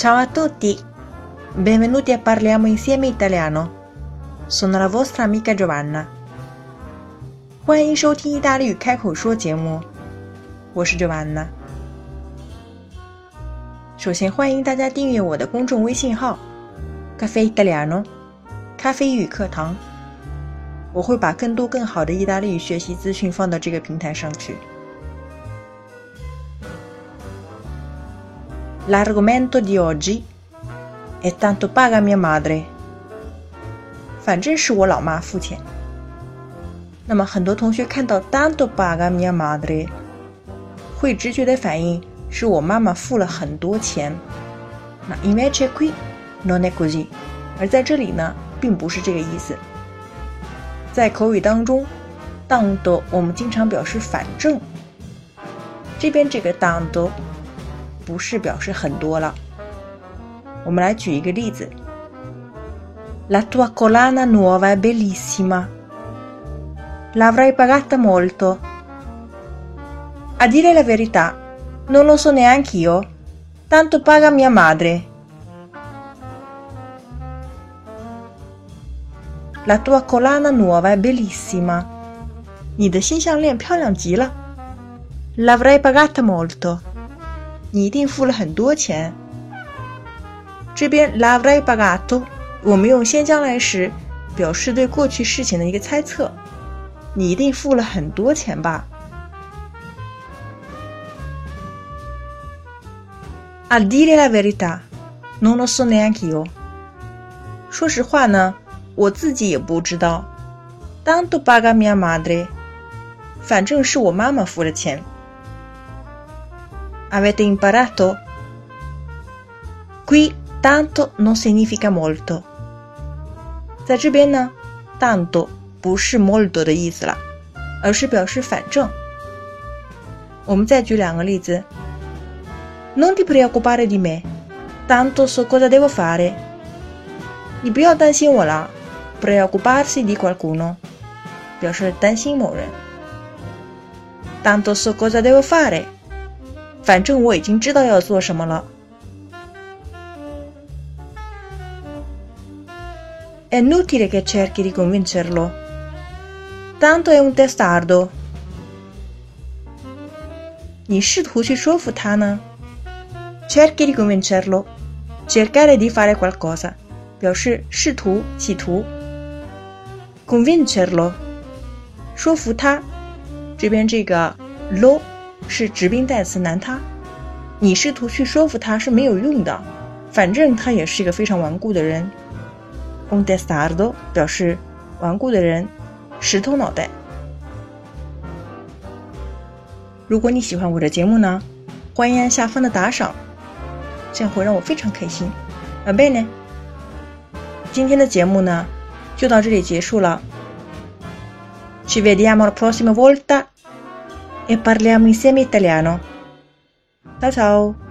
Ciao a tutti! Benvenuti a Parliamo insieme italiano. Sono la vostra amica Giovanna. 欢迎收听意大利语开口说节目，我是 Giovanna。首先欢迎大家订阅我的公众微信号“咖啡 italiano”，咖啡语课堂。我会把更多更好的意大利语学习资讯放到这个平台上去。L'argomento di oggi è tanto paga mia madre。反正是我老妈付钱。那么很多同学看到 tanto paga mia madre，会直觉的反应是我妈妈付了很多钱。那 invece qui non è così，而在这里呢，并不是这个意思。在口语当中，tanto 我们经常表示反正，这边这个 tanto 不是表示很多了。我们来举一个例子：La tua collana nuova è bellissima. L'avrai pagata molto. A dire la verità, non lo so neanche io. Tanto paga mia madre. La tua collana nuova è bellissima. 你的新项链漂亮极了。L'avrai pagata molto. 你一定付了很多钱。这边 l'avrai pagato，我们用先将来时表示对过去事情的一个猜测。你一定付了很多钱吧？A dire la verità, non lo so neanche io。说实话呢。我自己也不知道。Tanto paga mia madre，反正是我妈妈付了钱。Avete imparato? Qui tanto non significa molto。在这边呢，tanto 不是 molto 的意思了，而是表示反正。我们再举两个例子。Non ti preoccupare di me, tanto so cosa devo fare。你不要担心我了。preoccuparsi di qualcuno 表示担心某人。Tanto so cosa devo fare， 反正我已经知道要做什么了。È inutile che cerchi di convincerlo. Tanto è un testardo. 你试图去说服他呢？Cerchi di convincerlo. Cercare di fare qualcosa，表示试图、企图。convincerlo，说服他。这边这个 lo 是指宾代词男他，你试图去说服他是没有用的，反正他也是一个非常顽固的人。un testardo 表示顽固的人，石头脑袋。如果你喜欢我的节目呢，欢迎按下方的打赏，这样会让我非常开心。宝贝呢？今天的节目呢？就到这里结束了。Ci vediamo la prossima volta e parliamo insieme italiano. Ciao ciao!